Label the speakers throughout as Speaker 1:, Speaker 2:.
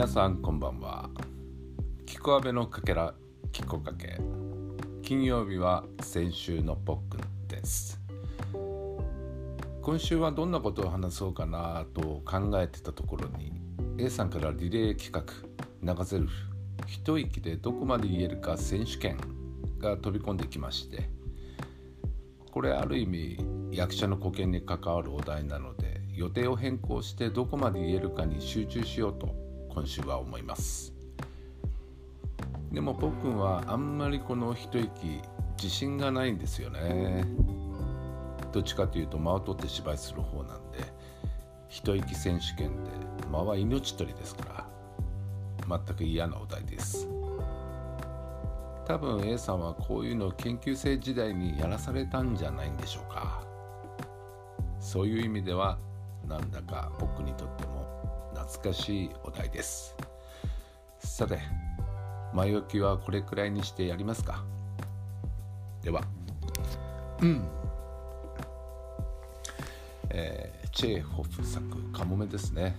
Speaker 1: 皆さんこんばんは。キコアベのかけらキコかけ。金曜日は先週のポックンです。今週はどんなことを話そうかなと考えてたところに A さんからリレー企画流せる一息でどこまで言えるか選手権が飛び込んできましてこれある意味役者の保険に関わるお題なので予定を変更してどこまで言えるかに集中しようと今週は思います。でも僕はあんまりこの一息自信がないんですよね。どっちかというと間を取って芝居する方なんで一息選手権って間は命取りですから全く嫌なお題です。多分 A さんはこういうのを研究生時代にやらされたんじゃないんでしょうか。そういう意味ではなんだか僕に懐かしいお題です。さて前置きはこれくらいにしてやりますか。では。うん。えー、チェーホフ作「カモメ」ですね。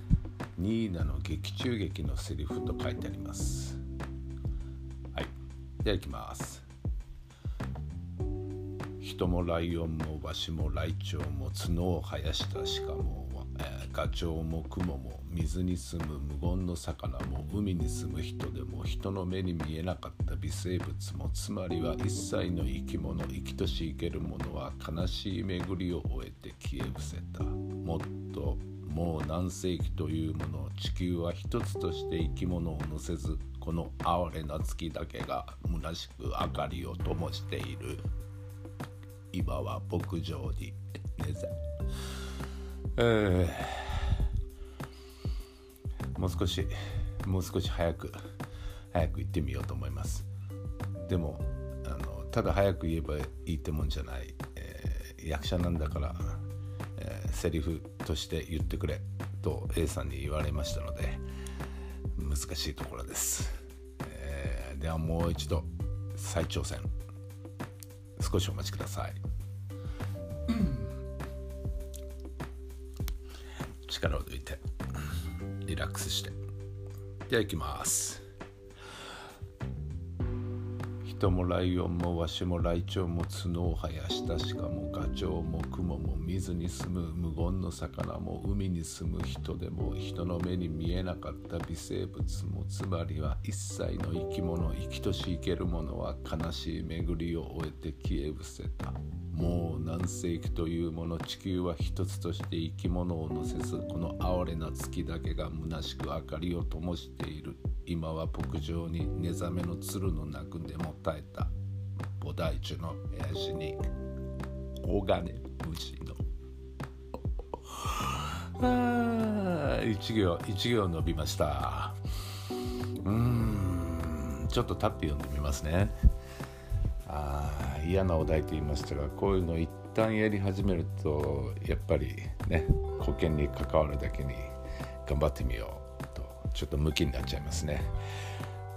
Speaker 1: ニーナの劇中劇のセリフと書いてあります。はい。ではいきます。人もライオンもワシもライチョウも角を生やした鹿も、えー、ガチョウもクモも水に住む無言の魚も海に住む人でも人の目に見えなかった微生物もつまりは一切の生き物生きとし生けるものは悲しい巡りを終えて消え失せた。もっともう何世紀というもの地球は一つとして生き物を乗せずこの哀れな月だけが虚しく明かりを灯している。今は牧場に寝ざえー、もう少しもう少し早く早く行ってみようと思います。でもあのただ早く言えばいいってもんじゃない、えー、役者なんだから、えー、セリフとして言ってくれと A さんに言われましたので難しいところです、えー、ではもう一度再挑戦。少しお待ちください、力を抜いてリラックスして。ではいきます。人もライオンもワシもライチョウも角を生やした鹿もガチョウもクモも水に住む無言の魚も海に住む人でも人の目に見えなかった微生物もつまりは一切の生き物生きとし生けるものは悲しい巡りを終えて消え失せた。もう何世紀というもの地球は一つとして生き物を乗せずこの哀れな月だけが虚しく明かりを灯している。今は牧場に寝覚めの鶴の鳴くんでも耐えた。菩提樹の林に。黄金虫の。あ一行一行伸びました。うんちょっとタッピ読んでみますね。あ嫌なお題と言いましたがこういうの一旦やり始めるとやっぱりね保険に関わるだけに頑張ってみよう。ちょっとムキになっちゃいますね。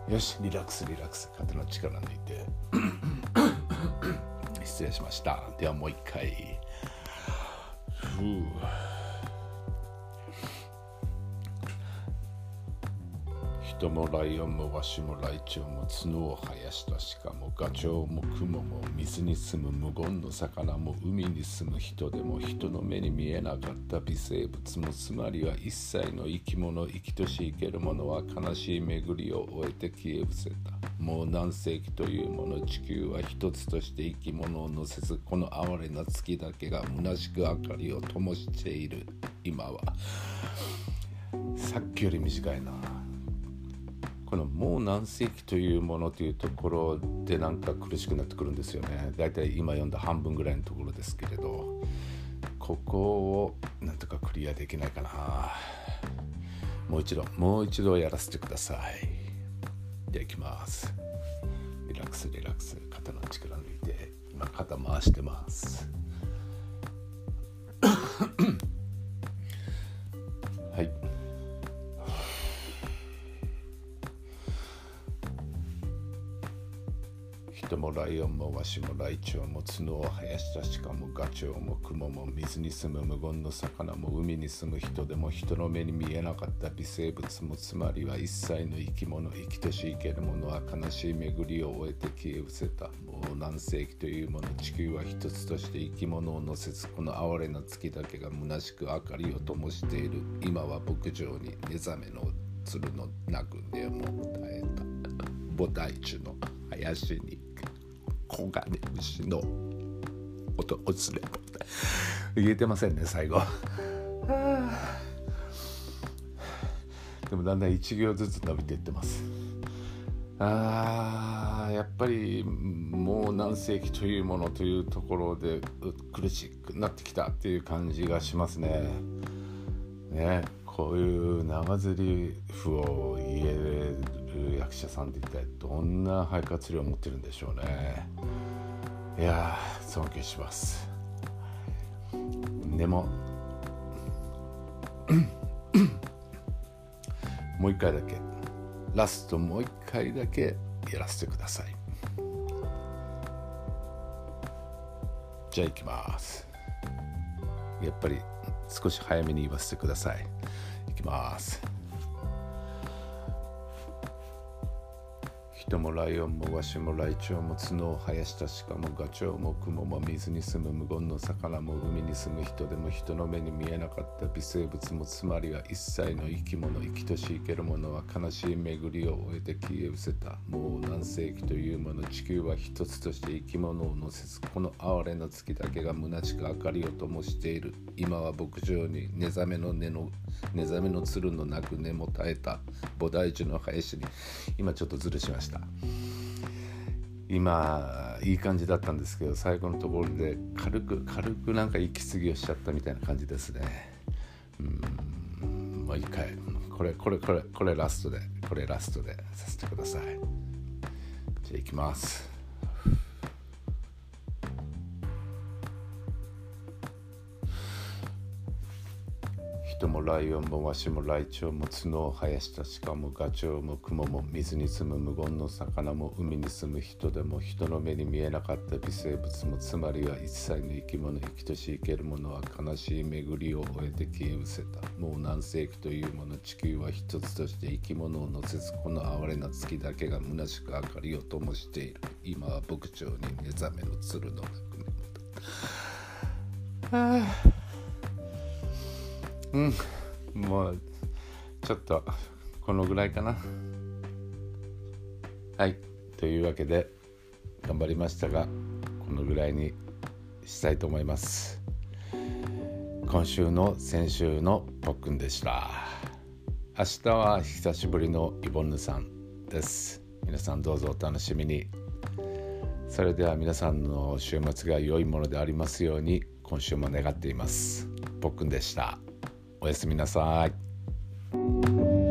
Speaker 1: よしリラックスリラックス。肩の力抜いて。失礼しました。ではもう一回。ふう。人もライオンもワシもライチョウも角を生やした鹿もガチョウもクモも水に住む無言の魚も海に住む人でも人の目に見えなかった微生物もつまりは一切の生き物生きとし生けるものは悲しい巡りを終えて消え失せたもう何世紀というもの地球は一つとして生き物を乗せずこの哀れな月だけが虚しく明かりを灯している今はさっきより短いなこのもう何世紀というものというところでなんか苦しくなってくるんですよね。だいたい今読んだ半分ぐらいのところですけれど。ここをなんとかクリアできないかな。もう一度もう一度やらせてください。ではいきます。リラックスリラックス。肩の力抜いて今肩回してます。ライオンもワシもライチョウも角を生やした鹿もガチョウもクモも水に住む無言の魚も海に住む人でも人の目に見えなかった微生物もつまりは一切の生き物生きとし生けるものは悲しい巡りを終えて消え失せたもう何世紀というもの地球は一つとして生き物を乗せずこの哀れな月だけが虚しく明かりを灯している今は牧場に目覚めの鶴の鳴く音も絶えた菩提樹の林に黄金虫の音をすれ言えてませんね最後。でもだんだん1行ずつ伸びていってます。あーやっぱりもう何世紀というものというところで苦しくなってきたっていう感じがしますね。ねこういう長ゼリフを言える役者さんって一体どんな肺活量を持ってるんでしょうね。いや尊敬します。でも もう一回だけ。ラストもう一回だけやらせてください。じゃあ行きます。やっぱり少し早めに言わせてください。行きます。人もライオンもワシもライチョウも角を生やした鹿もガチョウもクモも水に住む無言の魚も海に住む人でも人の目に見えなかった微生物もつまりは一切の生き物生きとし生けるものは悲しい巡りを終えて消え失せたもう何世紀というもの地球は一つとして生き物を乗せずこの哀れな月だけが虚しく明かりを灯している今は牧場に寝覚めの根の寝覚めの鶴の鳴く根も絶えた菩提樹の林に今ちょっとずるしました今いい感じだったんですけど最後のところで軽く軽くなんか息継ぎをしちゃったみたいな感じですね。うん。もう一回これこれこれこれラストでこれラストでさせてください。じゃあいきます。人もライオンもワシもライチョウも角を生やした鹿もガチョウもクモも水に住む無言の魚も海に住む人でも人の目に見えなかった微生物もつまりは一切の生き物生きとし生けるものは悲しい巡りを終えて消え失せたもう何世紀というもの地球は一つとして生き物を乗せずこの哀れな月だけが虚しく明かりを灯している。今は牧場に目覚めの鶴の鳴く眠はあうん。もうちょっとこのぐらいかな。はい。というわけで頑張りましたがこのぐらいにしたいと思います。今週の先週のポックンでした。明日は久しぶりのイボンヌさんです。皆さんどうぞお楽しみに。それでは皆さんの週末が良いものでありますように今週も願っています。ポックンでした。おやすみなさい。